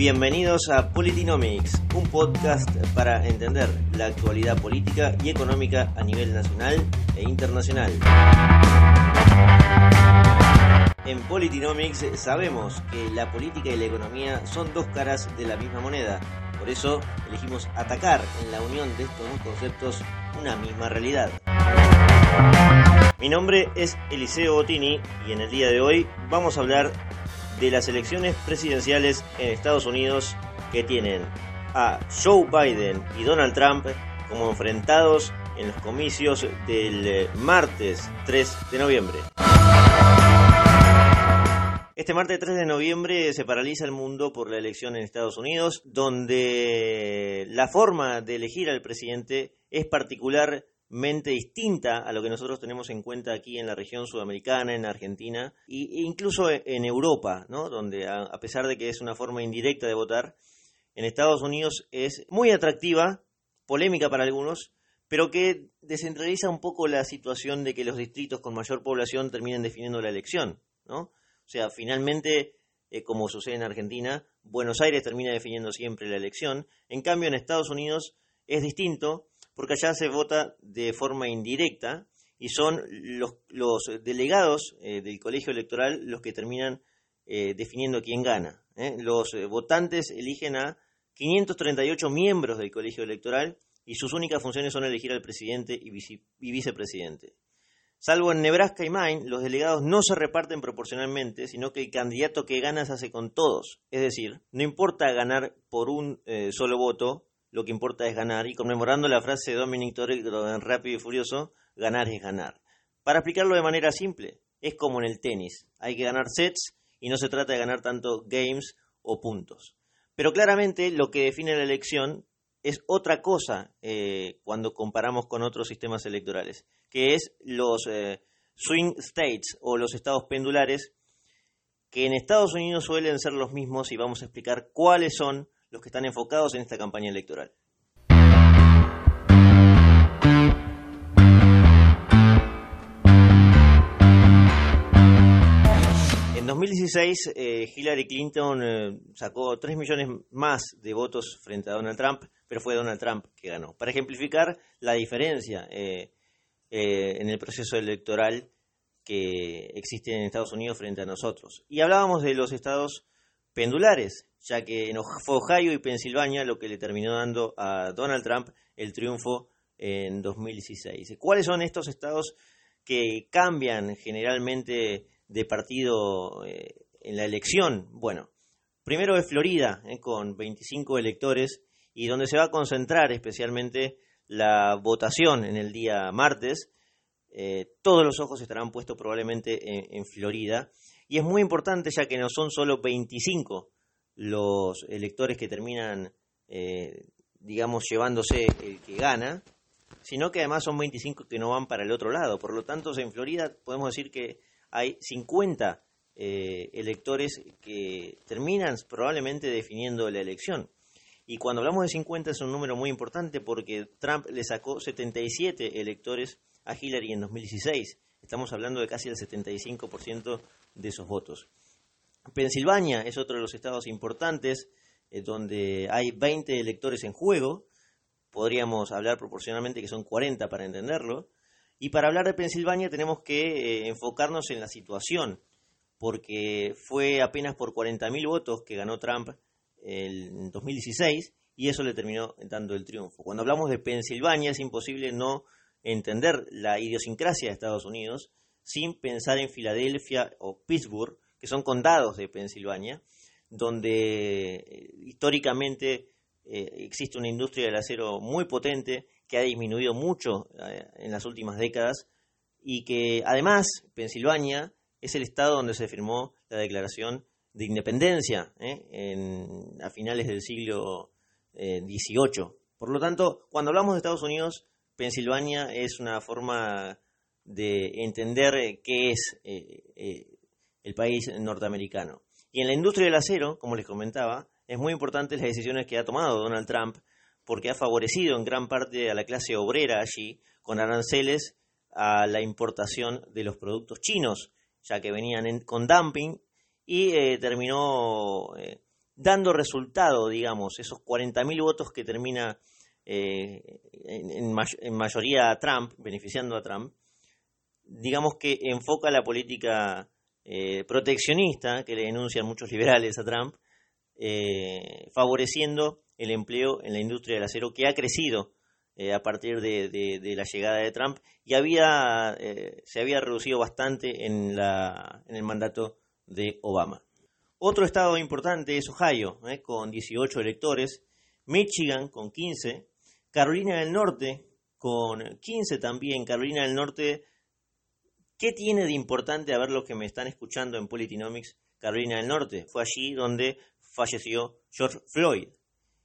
Bienvenidos a Politinomics, un podcast para entender la actualidad política y económica a nivel nacional e internacional. En Politinomics sabemos que la política y la economía son dos caras de la misma moneda. Por eso elegimos atacar en la unión de estos dos conceptos una misma realidad. Mi nombre es Eliseo Bottini y en el día de hoy vamos a hablar de las elecciones presidenciales en Estados Unidos que tienen a Joe Biden y Donald Trump como enfrentados en los comicios del eh, martes 3 de noviembre. Este martes 3 de noviembre se paraliza el mundo por la elección en Estados Unidos, donde la forma de elegir al presidente es particular mente distinta a lo que nosotros tenemos en cuenta aquí en la región sudamericana, en Argentina e incluso en Europa, ¿no? donde a, pesar de que es una forma indirecta de votar, en Estados Unidos es muy atractiva, polémica para algunos, pero que descentraliza un poco la situación de que los distritos con mayor población terminen definiendo la elección. ¿no? O sea, finalmente, eh, como sucede en Argentina, Buenos Aires termina definiendo siempre la elección, en cambio en Estados Unidos es distinto, porque allá se vota de forma indirecta y son los, delegados eh, del colegio electoral los que terminan eh, definiendo quién gana. ¿eh? Los votantes eligen a 538 miembros del colegio electoral y sus únicas funciones son elegir al presidente y vicepresidente. Salvo en Nebraska y Maine, los delegados no se reparten proporcionalmente, sino que el candidato que gana se hace con todos. Es decir, no importa ganar por un solo voto, lo que importa es ganar, y conmemorando la frase de Dominic Toretto en Rápido y Furioso, ganar es ganar. Para explicarlo de manera simple, es como en el tenis, hay que ganar sets y no se trata de ganar tanto games o puntos. Pero claramente lo que define la elección es otra cosa eh, cuando comparamos con otros sistemas electorales, que es los eh, swing states o los estados pendulares, que en Estados Unidos suelen ser los mismos y vamos a explicar cuáles son los que están enfocados en esta campaña electoral. En 2016, eh, Hillary Clinton eh, sacó 3 millones más de votos frente a Donald Trump, pero fue Donald Trump que ganó. Para ejemplificar la diferencia eh, en el proceso electoral que existe en Estados Unidos frente a nosotros. Y hablábamos de los estados pendulares, ya que fue Ohio y Pensilvania lo que le terminó dando a Donald Trump el triunfo en 2016. ¿Cuáles son estos estados que cambian generalmente de partido eh, en la elección? Bueno, primero es Florida, eh, con 25 electores, y donde se va a concentrar especialmente la votación en el día martes. Eh, todos los ojos estarán puestos probablemente en Florida. Y es muy importante ya que no son solo 25 los electores que terminan, eh, digamos, llevándose el que gana, sino que además son 25 que no van para el otro lado. Por lo tanto, en Florida podemos decir que hay 50 eh, electores que terminan probablemente definiendo la elección. Y cuando hablamos de 50 es un número muy importante porque Trump le sacó 77 electores a Hillary en 2016. Estamos hablando de casi el 75% de esos votos. Pensilvania es otro de los estados importantes eh, donde hay 20 electores en juego. Podríamos hablar proporcionalmente que son 40 para entenderlo. Y para hablar de Pensilvania tenemos que eh, enfocarnos en la situación, porque fue apenas por 40.000 votos que ganó Trump en 2016 y eso le terminó dando el triunfo. Cuando hablamos de Pensilvania es imposible no entender la idiosincrasia de Estados Unidos sin pensar en Filadelfia o Pittsburgh, que son condados de Pensilvania, donde eh, históricamente eh, existe una industria del acero muy potente que ha disminuido mucho eh, en las últimas décadas y que además Pensilvania es el estado donde se firmó la declaración de independencia a finales del siglo XVIII. Por lo tanto, cuando hablamos de Estados Unidos, Pensilvania es una forma de entender qué es el país norteamericano. Y en la industria del acero, como les comentaba, es muy importante las decisiones que ha tomado Donald Trump porque ha favorecido en gran parte a la clase obrera allí con aranceles a la importación de los productos chinos, ya que venían con dumping y eh, terminó eh, dando resultado, digamos, esos 40.000 votos que termina eh, en, mayoría a Trump, beneficiando a Trump, digamos que enfoca la política eh, proteccionista que le denuncian muchos liberales a Trump, eh, favoreciendo el empleo en la industria del acero que ha crecido a partir de, la llegada de Trump y había, se había reducido bastante en, en el mandato de Obama. Otro estado importante es Ohio, eh, con 18 electores, Michigan con 15, Carolina del Norte con 15 también, Carolina del Norte, ¿qué tiene de importante a ver los que me están escuchando en Politinomics? Carolina del Norte, fue allí donde falleció George Floyd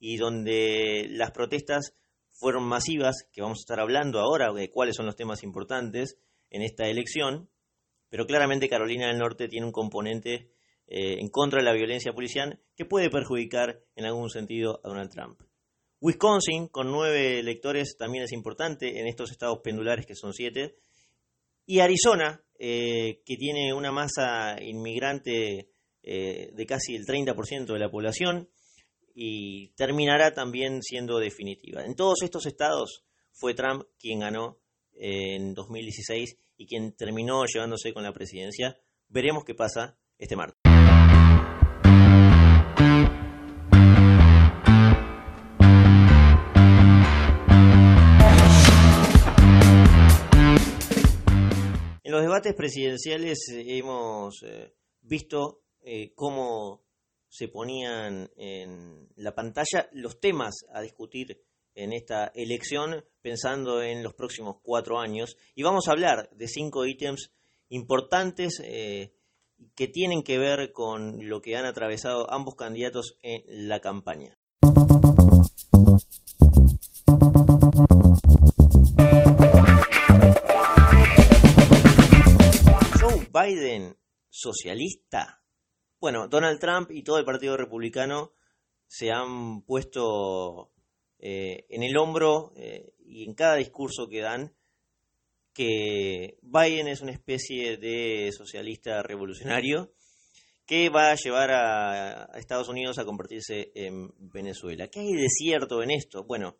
y donde las protestas fueron masivas, que vamos a estar hablando ahora de cuáles son los temas importantes en esta elección, pero claramente Carolina del Norte tiene un componente eh, en contra de la violencia policial que puede perjudicar en algún sentido a Donald Trump. Wisconsin, con nueve electores, también es importante en estos estados pendulares que son siete. Y Arizona, eh, que tiene una masa inmigrante eh, de casi el 30% de la población y terminará también siendo definitiva. En todos estos estados fue Trump quien ganó en 2016 y quien terminó llevándose con la presidencia. Veremos qué pasa este martes. Debates presidenciales hemos eh, visto eh, cómo se ponían en la pantalla los temas a discutir en esta elección pensando en los próximos cuatro años y vamos a hablar de cinco ítems importantes eh, que tienen que ver con lo que han atravesado ambos candidatos en la campaña. Biden socialista? Bueno, Donald Trump y todo el Partido Republicano se han puesto eh, en el hombro eh, y en cada discurso que dan que Biden es una especie de socialista revolucionario que va a llevar a, a Estados Unidos a convertirse en Venezuela. ¿Qué hay de cierto en esto? Bueno,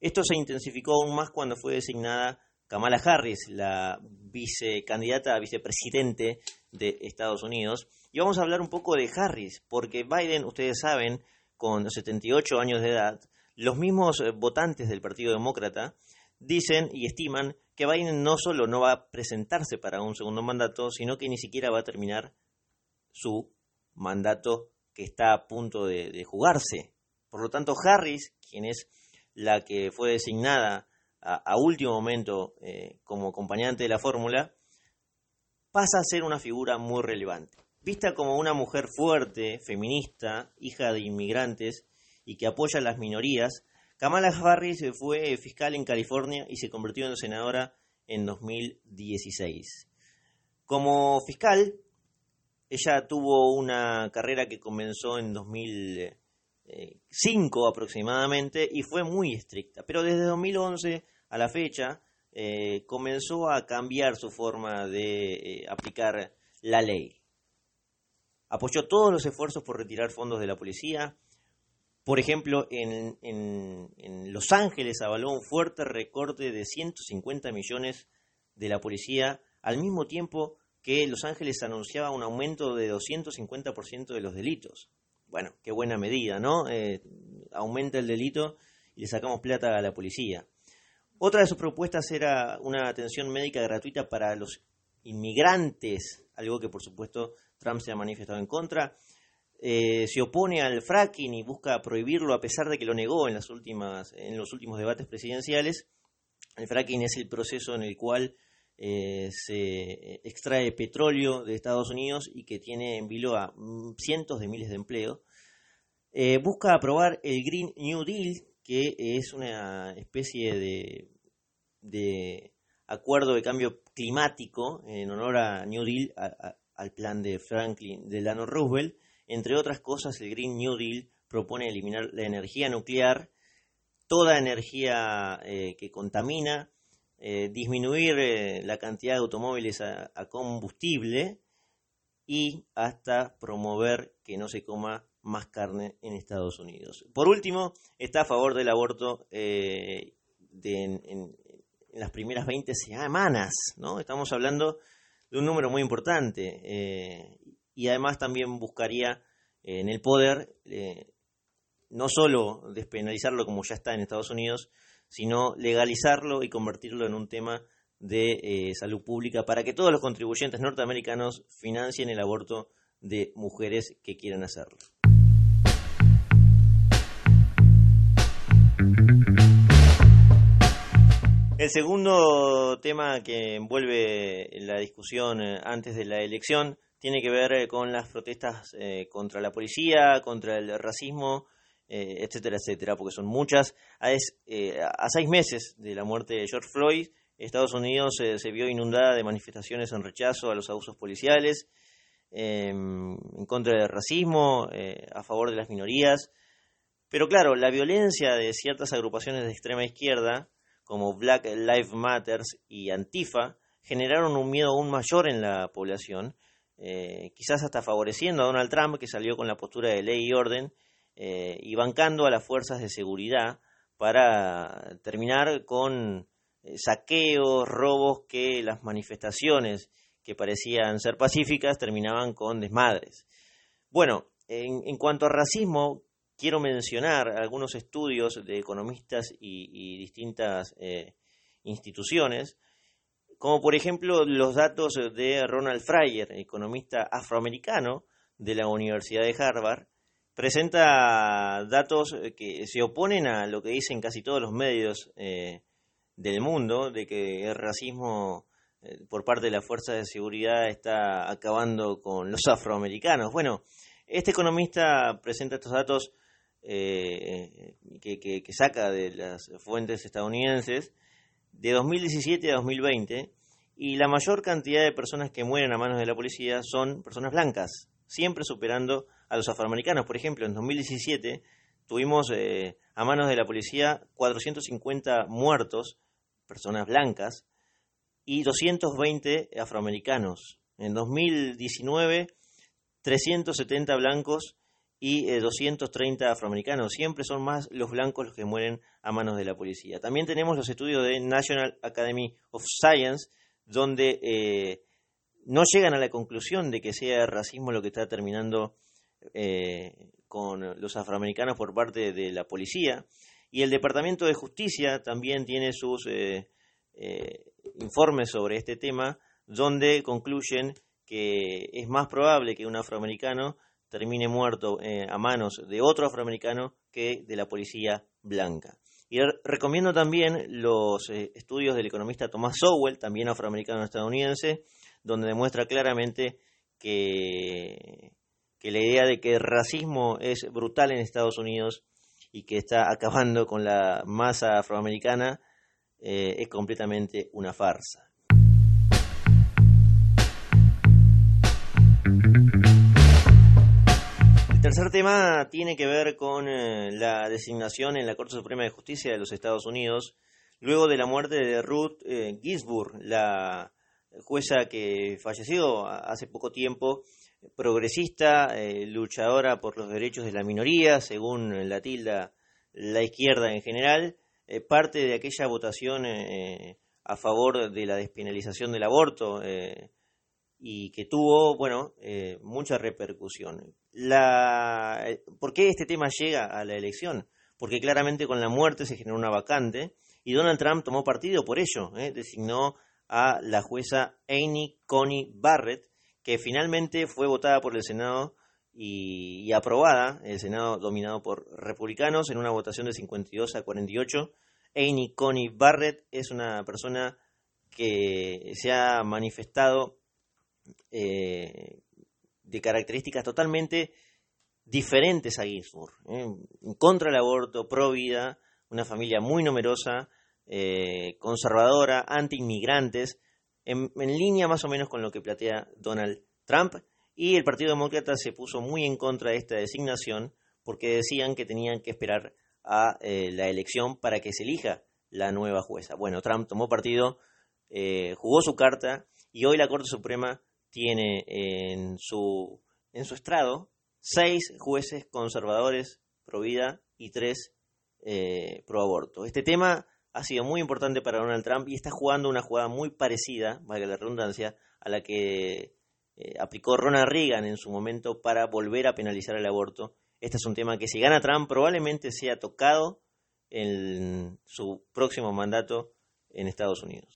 esto se intensificó aún más cuando fue designada Kamala Harris, la vicecandidata a vicepresidente de Estados Unidos. Y vamos a hablar un poco de Harris, porque Biden, ustedes saben, con 78 años de edad, los mismos eh, votantes del Partido Demócrata dicen y estiman que Biden no solo no va a presentarse para un segundo mandato, sino que ni siquiera va a terminar su mandato que está a punto de, jugarse. Por lo tanto, Harris, quien es la que fue designada a, último momento eh, como acompañante de la fórmula, pasa a ser una figura muy relevante. Vista como una mujer fuerte, feminista, hija de inmigrantes y que apoya a las minorías, Kamala Harris fue fiscal en California y se convirtió en senadora en 2016. Como fiscal, ella tuvo una carrera que comenzó en 2005 aproximadamente y fue muy estricta, pero desde 2011 a la fecha, eh, comenzó a cambiar su forma de eh, aplicar la ley. Apoyó todos los esfuerzos por retirar fondos de la policía. Por ejemplo, en, en Los Ángeles avaló un fuerte recorte de 150 millones de la policía, al mismo tiempo que Los Ángeles anunciaba un aumento de 250% de los delitos. Bueno, qué buena medida, ¿no? Eh, aumenta el delito y le sacamos plata a la policía. Otra de sus propuestas era una atención médica gratuita para los inmigrantes, algo que por supuesto Trump se ha manifestado en contra. Eh, se opone al fracking y busca prohibirlo a pesar de que lo negó en, los últimos debates presidenciales. El fracking es el proceso en el cual eh, se extrae petróleo de Estados Unidos y que tiene en vilo a mm, cientos de miles de empleos. Eh, busca aprobar el Green New Deal, que es una especie de de acuerdo de cambio climático en honor a New Deal, al plan de Franklin Delano Roosevelt. Entre otras cosas, el Green New Deal propone eliminar la energía nuclear, toda energía eh, que contamina, eh, disminuir eh, la cantidad de automóviles a, combustible y hasta promover que no se coma más carne en Estados Unidos. Por último, está a favor del aborto eh, en, las primeras 20 semanas, ¿no? Estamos hablando de un número muy importante y además también buscaría en el poder no solo despenalizarlo como ya está en Estados Unidos, sino legalizarlo y convertirlo en un tema de eh, salud pública para que todos los contribuyentes norteamericanos financien el aborto de mujeres que quieran hacerlo. El segundo tema que envuelve la discusión eh, antes de la elección tiene que ver eh, con las protestas contra la policía, contra el racismo eh, etcétera, etcétera, porque son muchas. A, eh, a, seis meses de la muerte de George Floyd, Estados Unidos eh, se vio inundada de manifestaciones en rechazo a los abusos policiales, em, en contra del racismo, a favor de las minorías. Pero claro, la violencia de ciertas agrupaciones de extrema izquierda, como Black Lives Matter y Antifa, generaron un miedo aún mayor en la población, quizás hasta favoreciendo a Donald Trump, que salió con la postura de ley y orden, eh, y bancando a las fuerzas de seguridad para terminar con eh, saqueos, robos que las manifestaciones que parecían ser pacíficas terminaban con desmadres. Bueno, en, cuanto a racismo, quiero mencionar algunos estudios de economistas y, distintas eh, instituciones, como por ejemplo los datos de Ronald Fryer, economista afroamericano de la Universidad de Harvard, presenta datos eh, que se oponen a lo que dicen casi todos los medios eh, del mundo, de que el racismo eh, por parte de las fuerzas de seguridad está acabando con los afroamericanos. Bueno, este economista presenta estos datos que, que, saca de las fuentes estadounidenses de 2017 a 2020 y la mayor cantidad de personas que mueren a manos de la policía son personas blancas, siempre superando a los afroamericanos. Por ejemplo, en 2017 tuvimos eh, a manos de la policía 450 muertos, personas blancas, y 220 afroamericanos. En 2019, 370 blancos y 230 eh, afroamericanos. Siempre son más los blancos los que mueren a manos de la policía. También tenemos los estudios de National Academy of Science, donde eh, no llegan a la conclusión de que sea racismo lo que está terminando eh, con los afroamericanos por parte de la policía. Y el Departamento de Justicia también tiene sus eh, eh, informes sobre este tema, donde concluyen que es más probable que un afroamericano termine muerto a manos de otro afroamericano que de la policía blanca. Y recomiendo también los estudios del economista Thomas Sowell, también afroamericano estadounidense, donde demuestra claramente que que la idea de que el racismo es brutal en Estados Unidos y que está acabando con la masa afroamericana eh, es completamente una farsa. El tercer tema tiene que ver con eh, la designación en la Corte Suprema de Justicia de los Estados Unidos luego de la muerte de Ruth eh, Ginsburg, la jueza que falleció hace poco tiempo progresista, eh, luchadora por los derechos de la minoría, según la tilda la izquierda en general, eh, parte de aquella votación eh, a favor de la despenalización del aborto y que tuvo, bueno, mucha repercusión. ¿Por qué este tema llega a la elección? Porque claramente con la muerte se generó una vacante y Donald Trump tomó partido por ello, designó a la jueza Amy Coney Barrett, que finalmente fue votada por el Senado y, aprobada, el Senado dominado por republicanos, en una votación de 52 a 48. Amy Coney Barrett es una persona que se ha manifestado eh, de características totalmente diferentes a Ginsburg, ¿eh? contra del aborto, pro vida, una familia muy numerosa, eh, conservadora, anti-inmigrantes, en, línea más o menos con lo que plantea Donald Trump, y el Partido Demócrata se puso muy en contra de esta designación porque decían que tenían que esperar a eh, la elección para que se elija la nueva jueza. Bueno, Trump tomó partido, eh, jugó su carta y hoy la Corte Suprema tiene en su, en su estrado seis jueces conservadores pro vida y tres pro aborto. Este tema ha sido muy importante para Donald Trump y está jugando una jugada muy parecida, valga la redundancia, a la que eh, aplicó Ronald Reagan en su momento para volver a penalizar el aborto. Este es un tema que si gana Trump probablemente sea tocado en su próximo mandato en Estados Unidos.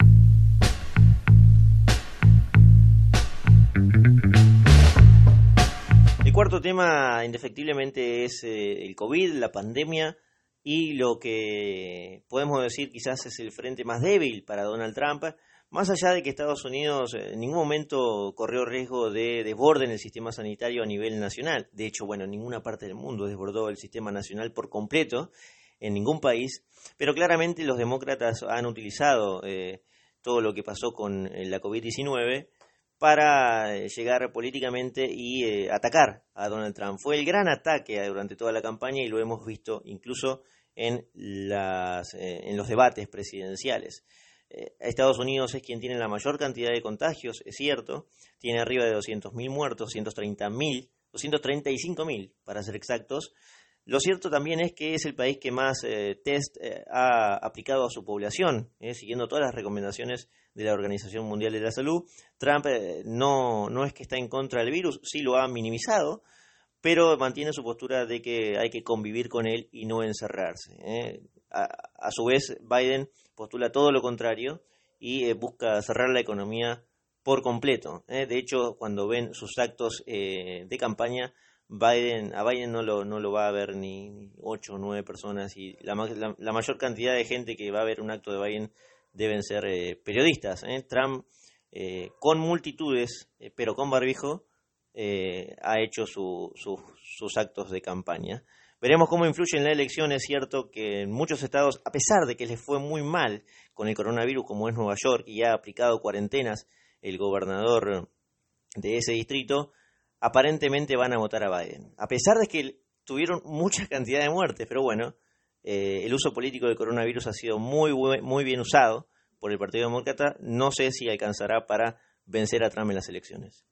El cuarto tema, indefectiblemente, es eh, el COVID, la pandemia y lo que podemos decir quizás es el frente más débil para Donald Trump, más allá de que Estados Unidos en ningún momento corrió riesgo de desborde el sistema sanitario a nivel nacional. De hecho, bueno, en ninguna parte del mundo desbordó el sistema nacional por completo, en ningún país. Pero claramente los demócratas han utilizado eh, todo lo que pasó con eh, la COVID-19 para eh, llegar políticamente y atacar a Donald Trump. Fue el gran ataque durante toda la campaña y lo hemos visto incluso en, las, en los debates presidenciales. Eh, Estados Unidos es quien tiene la mayor cantidad de contagios, es cierto, tiene arriba de 200.000 muertos, 230.000, 235.000 para ser exactos. Lo cierto también es que es el país que más eh, test eh, ha aplicado a su población, siguiendo todas las recomendaciones de la Organización Mundial de la Salud. Trump no, no es que está en contra del virus, sí lo ha minimizado, pero mantiene su postura de que hay que convivir con él y no encerrarse. a, su vez, Biden postula todo lo contrario y eh, busca cerrar la economía por completo. ¿eh? De hecho, cuando ven sus actos eh, de campaña, Biden, a Biden no lo, no lo va a ver ni, ocho o nueve personas y la, la, mayor cantidad de gente que va a ver un acto de Biden deben ser periodistas. Trump, con multitudes, pero con barbijo, ha hecho sus actos de campaña. Veremos cómo influye en la elección. Es cierto que en muchos estados, a pesar de que les fue muy mal con el coronavirus, como es Nueva York, y ha aplicado cuarentenas el gobernador de ese distrito, aparentemente van a votar a Biden. A pesar de que tuvieron mucha cantidad de muertes, pero bueno, eh, el uso político del coronavirus ha sido muy, muy bien usado por el Partido Demócrata. No sé si alcanzará para vencer a Trump en las elecciones.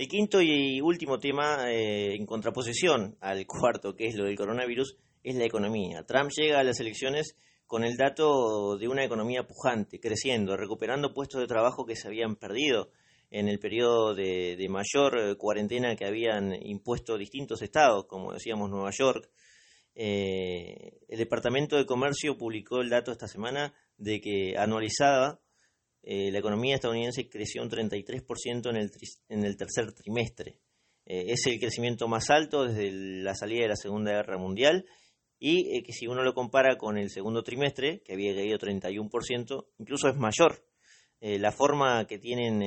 El quinto y último tema, eh, en contraposición al cuarto, que es lo del coronavirus, es la economía. Trump llega a las elecciones con el dato de una economía pujante, creciendo, recuperando puestos de trabajo que se habían perdido en el periodo de, mayor eh, cuarentena que habían impuesto distintos estados, como decíamos Nueva York. Eh, el Departamento de Comercio publicó el dato esta semana de que anualizada eh, la economía estadounidense creció un 33% en el, en el tercer trimestre. Eh, es el crecimiento más alto desde la salida de la Segunda Guerra Mundial y eh, que si uno lo compara con el segundo trimestre, que había caído 31%, incluso es mayor. la forma que, tienen,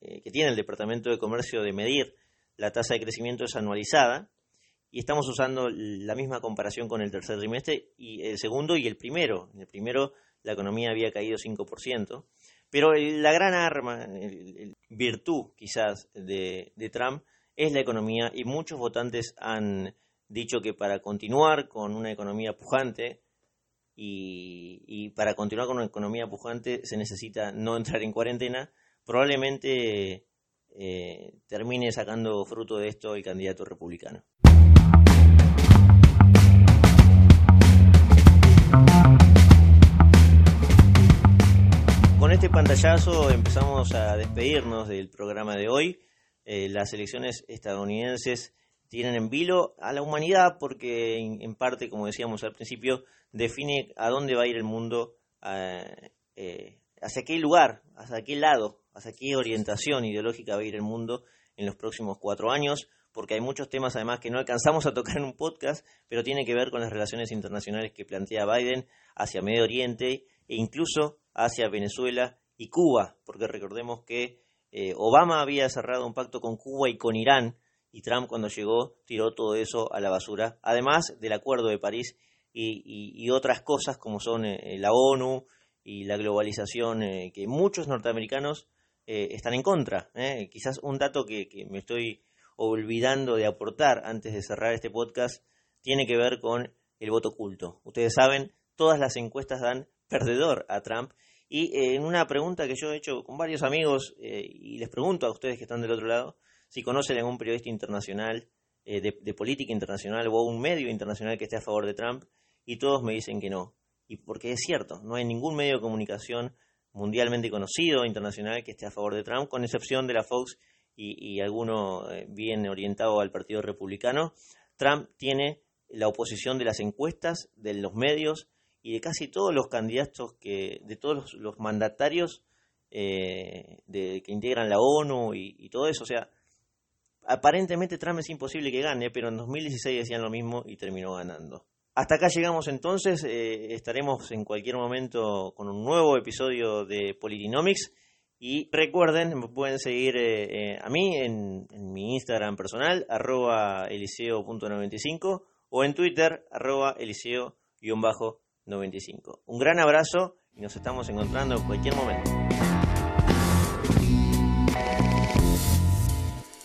que tiene el Departamento de Comercio de medir la tasa de crecimiento es anualizada y estamos usando la misma comparación con el tercer trimestre y el segundo y el primero. En el primero la economía había caído 5%. Pero la gran arma, el, virtud quizás de, Trump es la economía y muchos votantes han dicho que para continuar con una economía pujante y, para continuar con una economía pujante se necesita no entrar en cuarentena, probablemente eh, termine sacando fruto de esto el candidato republicano. Con este pantallazo empezamos a despedirnos del programa de hoy. Eh, las elecciones estadounidenses tienen en vilo a la humanidad porque en, parte, como decíamos al principio, define a dónde va a ir el mundo, eh, hacia qué lugar, hacia qué lado, hacia qué orientación ideológica va a ir el mundo en los próximos cuatro años, porque hay muchos temas además que no alcanzamos a tocar en un podcast, pero tiene que ver con las relaciones internacionales que plantea Biden hacia Medio Oriente e incluso hacia Venezuela y Cuba, porque recordemos que eh, Obama había cerrado un pacto con Cuba y con Irán, y Trump cuando llegó tiró todo eso a la basura, además del Acuerdo de París y, otras cosas como son eh, la ONU y la globalización, eh, que muchos norteamericanos están en contra. Quizás un dato que, que me estoy olvidando de aportar antes de cerrar este podcast tiene que ver con el voto oculto. Ustedes saben todas las encuestas dan perdedor a Trump. Y eh, en una pregunta que yo he hecho con varios amigos, eh, y les pregunto a ustedes que están del otro lado, si conocen algún periodista internacional, eh, de, política internacional o un medio internacional que esté a favor de Trump, y todos me dicen que no. Y porque es cierto, no hay ningún medio de comunicación mundialmente conocido, internacional, que esté a favor de Trump, con excepción de la Fox y, y alguno bien orientado al Partido Republicano. Trump tiene la oposición de las encuestas, de los medios, y de casi todos los candidatos que, de todos los, mandatarios eh, que integran la ONU y, todo eso. O sea, aparentemente Trump es imposible que gane, pero en 2016 decían lo mismo y terminó ganando. Hasta acá llegamos entonces, eh, estaremos en cualquier momento con un nuevo episodio de Politinomics y recuerden, me pueden seguir eh, a mí en, mi Instagram personal, arroba eliseo.95 o en Twitter, arroba eliseo-95. Un gran abrazo y nos estamos encontrando en cualquier momento.